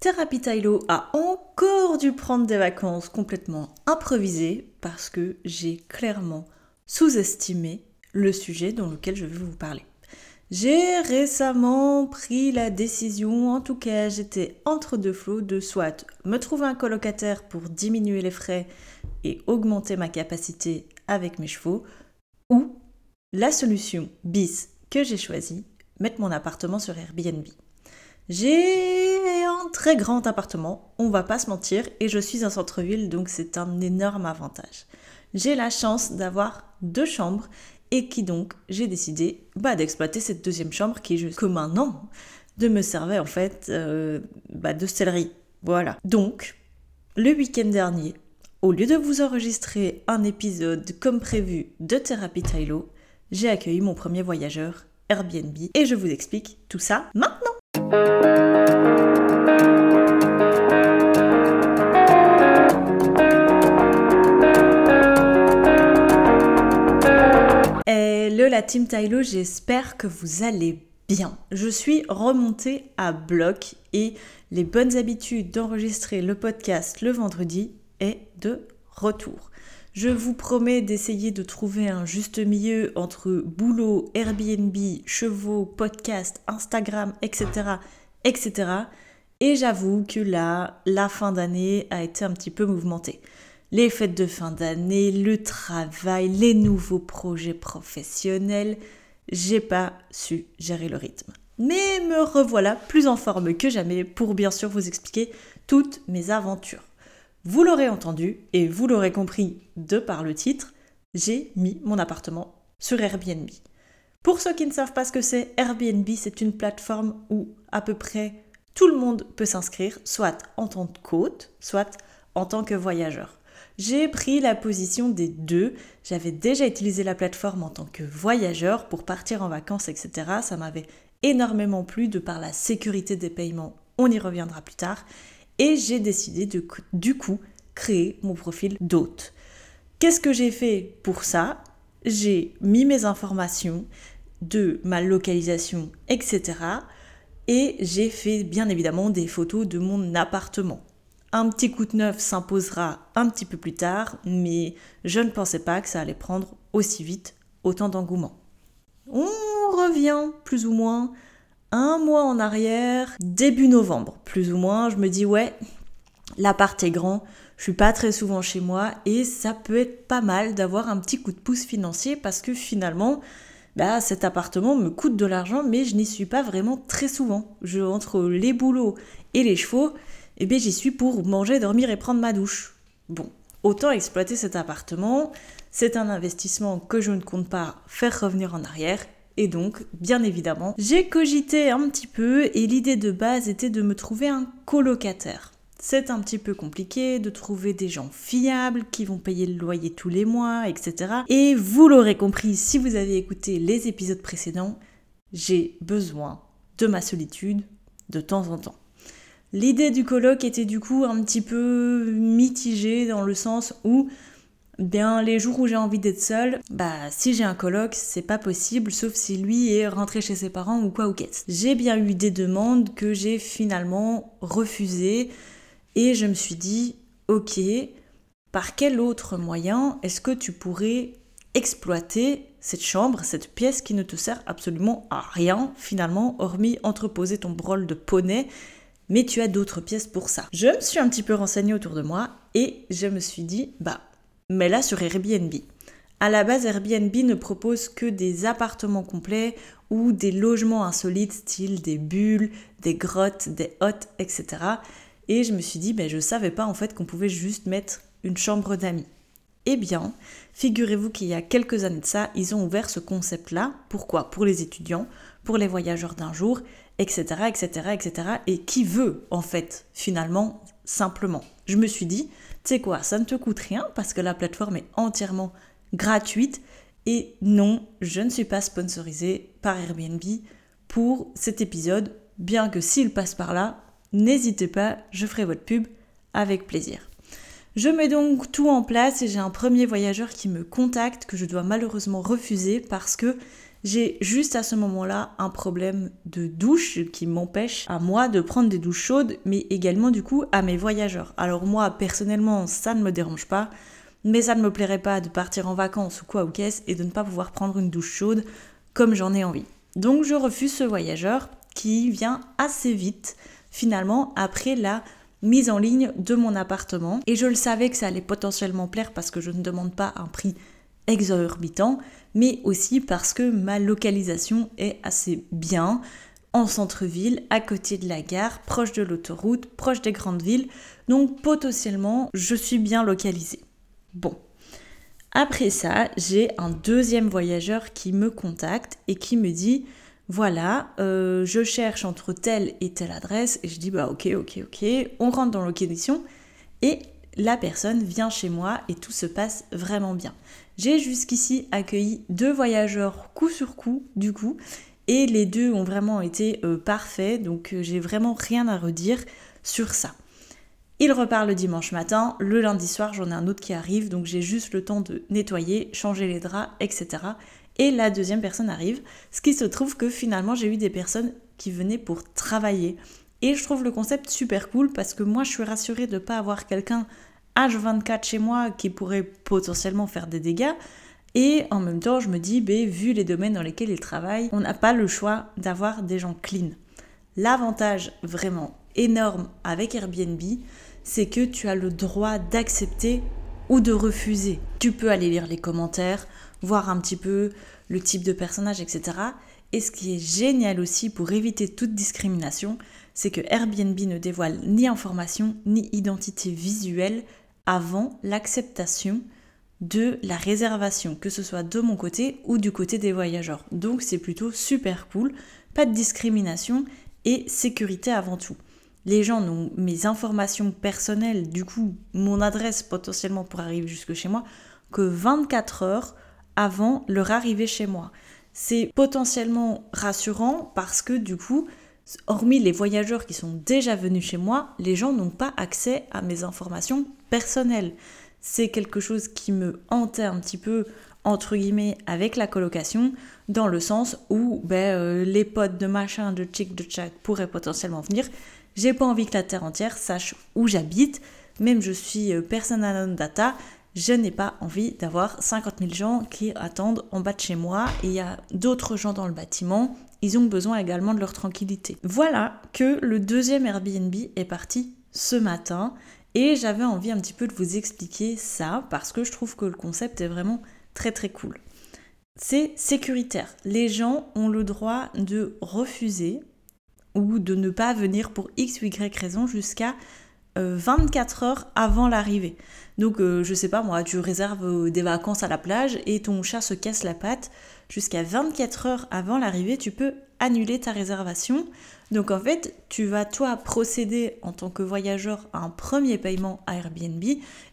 Thérapie Tylo a encore dû prendre des vacances complètement improvisées parce que j'ai clairement sous-estimé le sujet dans lequel je vais vous parler. J'ai récemment pris la décision, en tout cas j'étais entre deux flots, de soit me trouver un colocataire pour diminuer les frais et augmenter ma capacité avec mes chevaux, ou la solution bis que j'ai choisie, mettre mon appartement sur Airbnb. J'ai un très grand appartement, on va pas se mentir, et je suis en centre-ville, donc c'est un énorme avantage. J'ai la chance d'avoir deux chambres et qui donc j'ai décidé bah, d'exploiter cette deuxième chambre qui jusque maintenant de me servir en fait euh, bah, de céleri. Voilà. Donc, le week-end dernier, au lieu de vous enregistrer un épisode comme prévu de Thérapie Tylo, j'ai accueilli mon premier voyageur Airbnb et je vous explique tout ça maintenant. Hello la team Tylo, j'espère que vous allez bien. Je suis remontée à bloc et les bonnes habitudes d'enregistrer le podcast le vendredi est de retour. Je vous promets d'essayer de trouver un juste milieu entre boulot, Airbnb, chevaux, podcast, Instagram, etc. etc. Et j'avoue que là, la fin d'année a été un petit peu mouvementée. Les fêtes de fin d'année, le travail, les nouveaux projets professionnels, j'ai pas su gérer le rythme. Mais me revoilà plus en forme que jamais pour bien sûr vous expliquer toutes mes aventures. Vous l'aurez entendu et vous l'aurez compris de par le titre, j'ai mis mon appartement sur Airbnb. Pour ceux qui ne savent pas ce que c'est, Airbnb, c'est une plateforme où à peu près tout le monde peut s'inscrire, soit en tant qu'hôte, soit en tant que voyageur. J'ai pris la position des deux. J'avais déjà utilisé la plateforme en tant que voyageur pour partir en vacances, etc. Ça m'avait énormément plu de par la sécurité des paiements. On y reviendra plus tard et j'ai décidé de du coup créer mon profil d'hôte. Qu'est-ce que j'ai fait pour ça? J'ai mis mes informations de ma localisation, etc. Et j'ai fait bien évidemment des photos de mon appartement. Un petit coup de neuf s'imposera un petit peu plus tard, mais je ne pensais pas que ça allait prendre aussi vite autant d'engouement. On revient plus ou moins un mois en arrière, début novembre, plus ou moins, je me dis ouais, l'appart est grand, je suis pas très souvent chez moi et ça peut être pas mal d'avoir un petit coup de pouce financier parce que finalement, bah, cet appartement me coûte de l'argent mais je n'y suis pas vraiment très souvent. Je, entre les boulots et les chevaux, eh bien j'y suis pour manger, dormir et prendre ma douche. Bon, autant exploiter cet appartement. C'est un investissement que je ne compte pas faire revenir en arrière et donc, bien évidemment, j'ai cogité un petit peu et l'idée de base était de me trouver un colocataire. C'est un petit peu compliqué de trouver des gens fiables qui vont payer le loyer tous les mois, etc. Et vous l'aurez compris si vous avez écouté les épisodes précédents, j'ai besoin de ma solitude de temps en temps. L'idée du coloc était du coup un petit peu mitigée dans le sens où bien les jours où j'ai envie d'être seule, bah si j'ai un coloc, c'est pas possible sauf si lui est rentré chez ses parents ou quoi ou qu'est-ce. J'ai bien eu des demandes que j'ai finalement refusées et je me suis dit OK, par quel autre moyen est-ce que tu pourrais exploiter cette chambre, cette pièce qui ne te sert absolument à rien finalement, hormis entreposer ton brol de poney, mais tu as d'autres pièces pour ça. Je me suis un petit peu renseignée autour de moi et je me suis dit, bah mais là sur Airbnb. À la base, Airbnb ne propose que des appartements complets ou des logements insolites, style des bulles, des grottes, des hottes, etc. Et je me suis dit, ben, je savais pas en fait qu'on pouvait juste mettre une chambre d'amis. Eh bien, figurez-vous qu'il y a quelques années de ça, ils ont ouvert ce concept-là. Pourquoi? Pour les étudiants, pour les voyageurs d'un jour, etc., etc., etc. Et qui veut, en fait, finalement, simplement? Je me suis dit, tu sais quoi, ça ne te coûte rien parce que la plateforme est entièrement gratuite. Et non, je ne suis pas sponsorisée par Airbnb pour cet épisode, bien que s'il passe par là, n'hésitez pas, je ferai votre pub avec plaisir. Je mets donc tout en place et j'ai un premier voyageur qui me contacte que je dois malheureusement refuser parce que J'ai juste à ce moment-là un problème de douche qui m'empêche à moi de prendre des douches chaudes, mais également du coup à mes voyageurs. Alors moi, personnellement, ça ne me dérange pas, mais ça ne me plairait pas de partir en vacances ou quoi ou qu'est-ce et de ne pas pouvoir prendre une douche chaude comme j'en ai envie. Donc je refuse ce voyageur qui vient assez vite finalement après la mise en ligne de mon appartement. Et je le savais que ça allait potentiellement plaire parce que je ne demande pas un prix exorbitant, mais aussi parce que ma localisation est assez bien en centre-ville, à côté de la gare, proche de l'autoroute, proche des grandes villes. Donc potentiellement, je suis bien localisée. Bon. Après ça, j'ai un deuxième voyageur qui me contacte et qui me dit voilà, euh, je cherche entre telle et telle adresse, et je dis, bah ok, ok, ok, on rentre dans l'occasion, et la personne vient chez moi et tout se passe vraiment bien. J'ai jusqu'ici accueilli deux voyageurs coup sur coup, du coup, et les deux ont vraiment été euh, parfaits, donc euh, j'ai vraiment rien à redire sur ça. Il repart le dimanche matin, le lundi soir j'en ai un autre qui arrive, donc j'ai juste le temps de nettoyer, changer les draps, etc et la deuxième personne arrive. Ce qui se trouve que finalement j'ai eu des personnes qui venaient pour travailler. Et je trouve le concept super cool parce que moi je suis rassurée de ne pas avoir quelqu'un H24 chez moi qui pourrait potentiellement faire des dégâts. Et en même temps, je me dis, ben, vu les domaines dans lesquels ils travaillent, on n'a pas le choix d'avoir des gens clean. L'avantage vraiment énorme avec Airbnb, c'est que tu as le droit d'accepter ou de refuser. Tu peux aller lire les commentaires, voir un petit peu le type de personnage, etc. Et ce qui est génial aussi pour éviter toute discrimination, c'est que Airbnb ne dévoile ni information ni identité visuelle avant l'acceptation de la réservation, que ce soit de mon côté ou du côté des voyageurs. Donc c'est plutôt super cool, pas de discrimination et sécurité avant tout. Les gens ont mes informations personnelles, du coup mon adresse potentiellement pour arriver jusque chez moi, que 24 heures avant leur arrivée chez moi. C'est potentiellement rassurant parce que du coup, hormis les voyageurs qui sont déjà venus chez moi, les gens n'ont pas accès à mes informations personnelles. C'est quelque chose qui me hantait un petit peu entre guillemets avec la colocation dans le sens où ben, euh, les potes de machin, de chic, de chat pourraient potentiellement venir. J'ai pas envie que la terre entière sache où j'habite, même je suis euh, persona non data, je n'ai pas envie d'avoir 50 000 gens qui attendent en bas de chez moi et il y a d'autres gens dans le bâtiment. Ils ont besoin également de leur tranquillité. Voilà que le deuxième Airbnb est parti ce matin et j'avais envie un petit peu de vous expliquer ça parce que je trouve que le concept est vraiment très très cool. C'est sécuritaire. Les gens ont le droit de refuser ou de ne pas venir pour X ou Y raison jusqu'à 24 euh, heures avant l'arrivée. Donc, euh, je sais pas moi, tu réserves euh, des vacances à la plage et ton chat se casse la patte. Jusqu'à 24 heures avant l'arrivée, tu peux annuler ta réservation. Donc, en fait, tu vas toi procéder en tant que voyageur à un premier paiement à Airbnb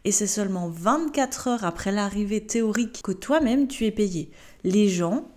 et c'est seulement 24 heures après l'arrivée théorique que toi-même tu es payé. Les gens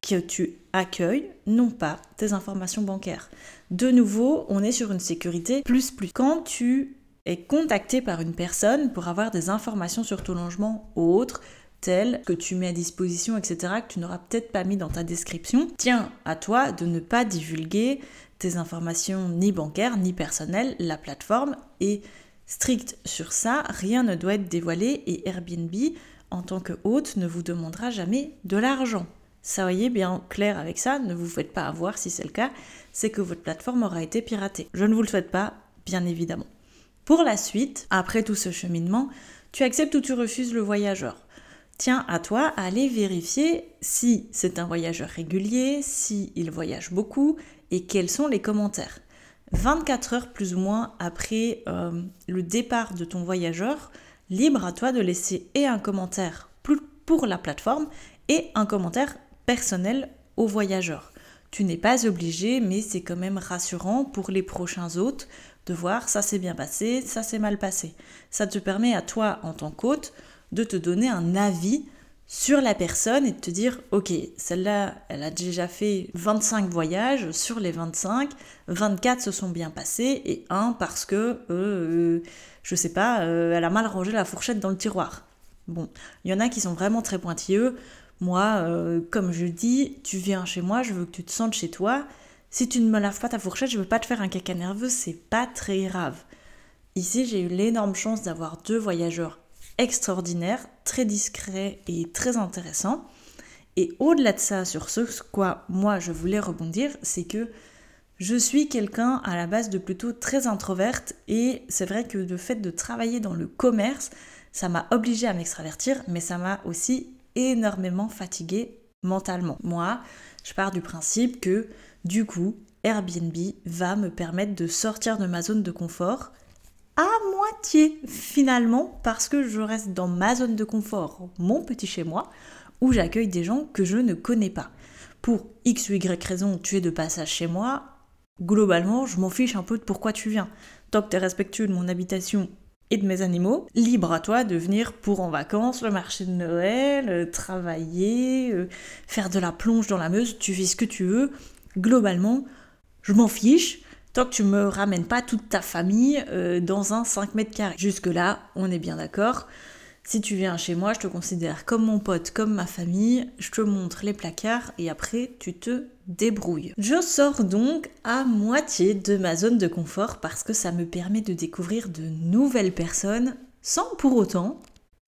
que tu accueilles n'ont pas tes informations bancaires. De nouveau, on est sur une sécurité plus plus. Quand tu es contacté par une personne pour avoir des informations sur ton logement ou autre, telles que tu mets à disposition, etc., que tu n'auras peut-être pas mis dans ta description, tiens à toi de ne pas divulguer tes informations ni bancaires ni personnelles. La plateforme est stricte sur ça, rien ne doit être dévoilé et Airbnb, en tant que hôte, ne vous demandera jamais de l'argent. Soyez bien clair avec ça, ne vous faites pas avoir si c'est le cas, c'est que votre plateforme aura été piratée. Je ne vous le souhaite pas, bien évidemment. Pour la suite, après tout ce cheminement, tu acceptes ou tu refuses le voyageur. Tiens à toi à aller vérifier si c'est un voyageur régulier, si il voyage beaucoup et quels sont les commentaires. 24 heures plus ou moins après euh, le départ de ton voyageur, libre à toi de laisser et un commentaire pour la plateforme et un commentaire personnel aux voyageurs. Tu n'es pas obligé, mais c'est quand même rassurant pour les prochains hôtes de voir ça s'est bien passé, ça s'est mal passé. Ça te permet à toi, en tant qu'hôte, de te donner un avis sur la personne et de te dire, ok, celle-là, elle a déjà fait 25 voyages, sur les 25, 24 se sont bien passés et un parce que, euh, euh je sais pas, euh, elle a mal rangé la fourchette dans le tiroir. Bon, il y en a qui sont vraiment très pointilleux. Moi, euh, comme je dis, tu viens chez moi, je veux que tu te sentes chez toi. Si tu ne me laves pas ta fourchette, je veux pas te faire un caca nerveux, c'est pas très grave. Ici, j'ai eu l'énorme chance d'avoir deux voyageurs extraordinaires, très discrets et très intéressants. Et au-delà de ça, sur ce quoi moi je voulais rebondir, c'est que je suis quelqu'un à la base de plutôt très introverte et c'est vrai que le fait de travailler dans le commerce, ça m'a obligée à m'extravertir, mais ça m'a aussi énormément fatiguée mentalement. Moi, je pars du principe que du coup, Airbnb va me permettre de sortir de ma zone de confort à moitié finalement parce que je reste dans ma zone de confort, mon petit chez moi, où j'accueille des gens que je ne connais pas. Pour X ou Y raison, tu es de passage chez moi, globalement, je m'en fiche un peu de pourquoi tu viens. Tant que tu es respectueux de mon habitation et de mes animaux, libre à toi de venir pour en vacances, le marché de Noël, euh, travailler, euh, faire de la plonge dans la Meuse, tu fais ce que tu veux. Globalement, je m'en fiche. Tant que tu me ramènes pas toute ta famille euh, dans un 5 mètres carrés. Jusque-là, on est bien d'accord. Si tu viens chez moi, je te considère comme mon pote, comme ma famille, je te montre les placards et après tu te débrouilles. Je sors donc à moitié de ma zone de confort parce que ça me permet de découvrir de nouvelles personnes sans pour autant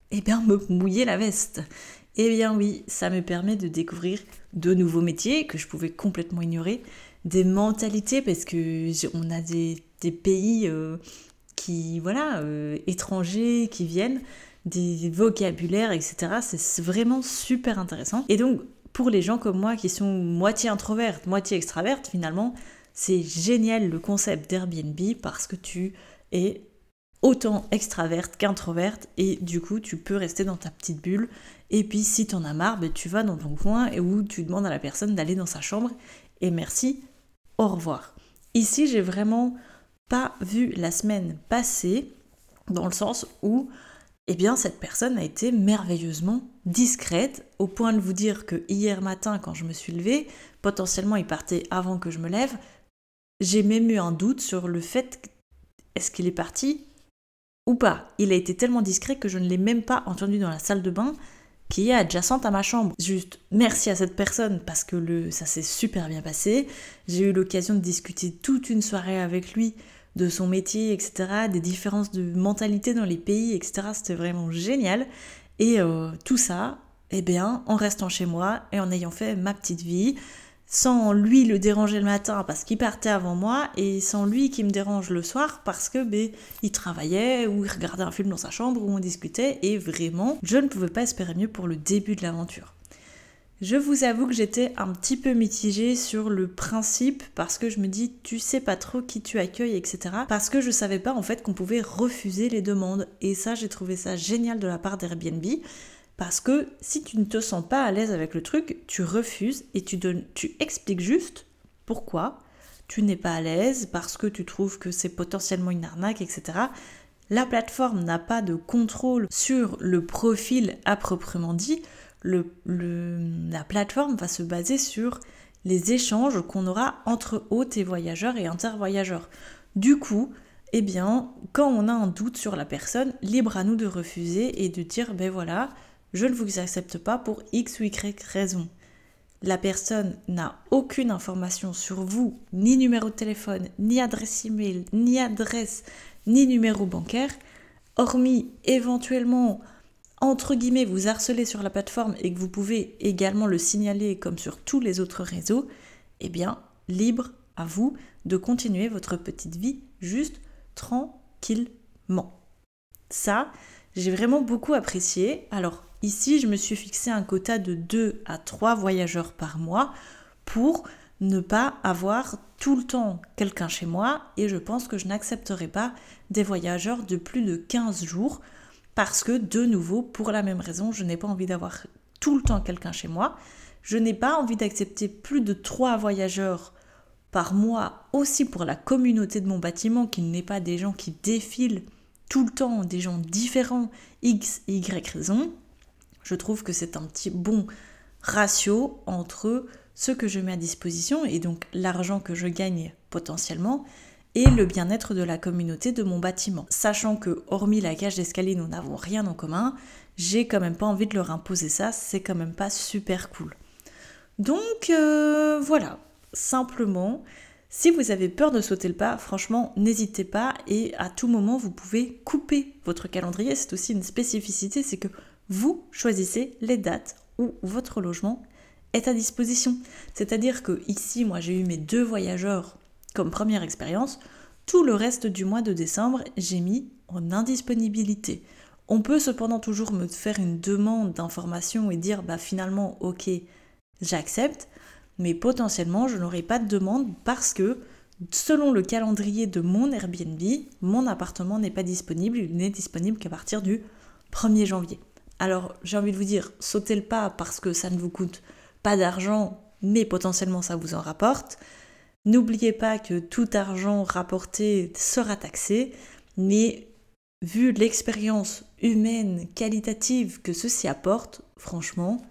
eh bien, me mouiller la veste. Eh bien oui, ça me permet de découvrir de nouveaux métiers que je pouvais complètement ignorer, des mentalités parce que on a des, pays euh, qui voilà euh, étrangers qui viennent des vocabulaires, etc. C'est vraiment super intéressant. Et donc, pour les gens comme moi qui sont moitié introvertes, moitié extravertes, finalement, c'est génial le concept d'Airbnb parce que tu es autant extraverte qu'introverte et du coup tu peux rester dans ta petite bulle et puis si t'en as marre ben, tu vas dans ton coin et où tu demandes à la personne d'aller dans sa chambre et merci au revoir ici j'ai vraiment pas vu la semaine passée dans le sens où eh bien cette personne a été merveilleusement discrète au point de vous dire que hier matin quand je me suis levée, potentiellement il partait avant que je me lève, j'ai même eu un doute sur le fait est-ce qu'il est parti ou pas. Il a été tellement discret que je ne l'ai même pas entendu dans la salle de bain qui est adjacente à ma chambre. Juste merci à cette personne parce que ça s'est super bien passé. J'ai eu l'occasion de discuter toute une soirée avec lui de son métier, etc., des différences de mentalité dans les pays, etc. C'était vraiment génial. Et euh, tout ça, eh bien, en restant chez moi et en ayant fait ma petite vie, sans lui le déranger le matin parce qu'il partait avant moi et sans lui qui me dérange le soir parce que ben, il travaillait ou il regardait un film dans sa chambre où on discutait et vraiment je ne pouvais pas espérer mieux pour le début de l'aventure. Je vous avoue que j'étais un petit peu mitigée sur le principe parce que je me dis tu sais pas trop qui tu accueilles etc. Parce que je savais pas en fait qu'on pouvait refuser les demandes et ça j'ai trouvé ça génial de la part d'Airbnb parce que si tu ne te sens pas à l'aise avec le truc, tu refuses et tu, donnes, tu expliques juste pourquoi tu n'es pas à l'aise parce que tu trouves que c'est potentiellement une arnaque etc. La plateforme n'a pas de contrôle sur le profil à proprement dit la plateforme va se baser sur les échanges qu'on aura entre hôtes et voyageurs et intervoyageurs. Du coup, eh bien, quand on a un doute sur la personne, libre à nous de refuser et de dire, ben voilà, je ne vous accepte pas pour X ou Y raison. La personne n'a aucune information sur vous, ni numéro de téléphone, ni adresse email, ni adresse, ni numéro bancaire, hormis éventuellement entre guillemets vous harcelez sur la plateforme et que vous pouvez également le signaler comme sur tous les autres réseaux, eh bien, libre à vous de continuer votre petite vie juste tranquillement. Ça, j'ai vraiment beaucoup apprécié. Alors ici, je me suis fixé un quota de 2 à 3 voyageurs par mois pour ne pas avoir tout le temps quelqu'un chez moi et je pense que je n'accepterai pas des voyageurs de plus de 15 jours parce que de nouveau, pour la même raison, je n'ai pas envie d'avoir tout le temps quelqu'un chez moi. Je n'ai pas envie d'accepter plus de trois voyageurs par mois aussi pour la communauté de mon bâtiment, qui n'est pas des gens qui défilent tout le temps, des gens différents, X et Y raison. Je trouve que c'est un petit bon ratio entre ce que je mets à disposition et donc l'argent que je gagne potentiellement et le bien-être de la communauté de mon bâtiment. Sachant que, hormis la cage d'escalier, nous n'avons rien en commun, j'ai quand même pas envie de leur imposer ça, c'est quand même pas super cool. Donc euh, voilà, simplement, si vous avez peur de sauter le pas, franchement, n'hésitez pas et à tout moment, vous pouvez couper votre calendrier. C'est aussi une spécificité, c'est que vous choisissez les dates où votre logement est à disposition. C'est-à-dire que ici, moi, j'ai eu mes deux voyageurs première expérience. Tout le reste du mois de décembre, j'ai mis en indisponibilité. On peut cependant toujours me faire une demande d'information et dire bah finalement ok j'accepte, mais potentiellement je n'aurai pas de demande parce que selon le calendrier de mon Airbnb, mon appartement n'est pas disponible, il n'est disponible qu'à partir du 1er janvier. Alors j'ai envie de vous dire, sautez le pas parce que ça ne vous coûte pas d'argent, mais potentiellement ça vous en rapporte. N'oubliez pas que tout argent rapporté sera taxé, mais vu l'expérience humaine, qualitative que ceci apporte, franchement,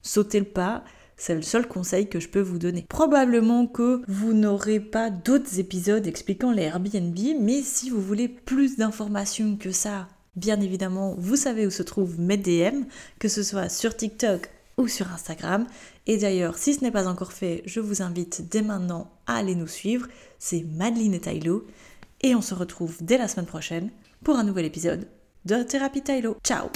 sautez le pas. C'est le seul conseil que je peux vous donner. Probablement que vous n'aurez pas d'autres épisodes expliquant les Airbnb, mais si vous voulez plus d'informations que ça, bien évidemment, vous savez où se trouvent mes DM, que ce soit sur TikTok ou sur Instagram. Et d'ailleurs, si ce n'est pas encore fait, je vous invite dès maintenant à aller nous suivre. C'est Madeline et Tylo. Et on se retrouve dès la semaine prochaine pour un nouvel épisode de Thérapie Tylo. Ciao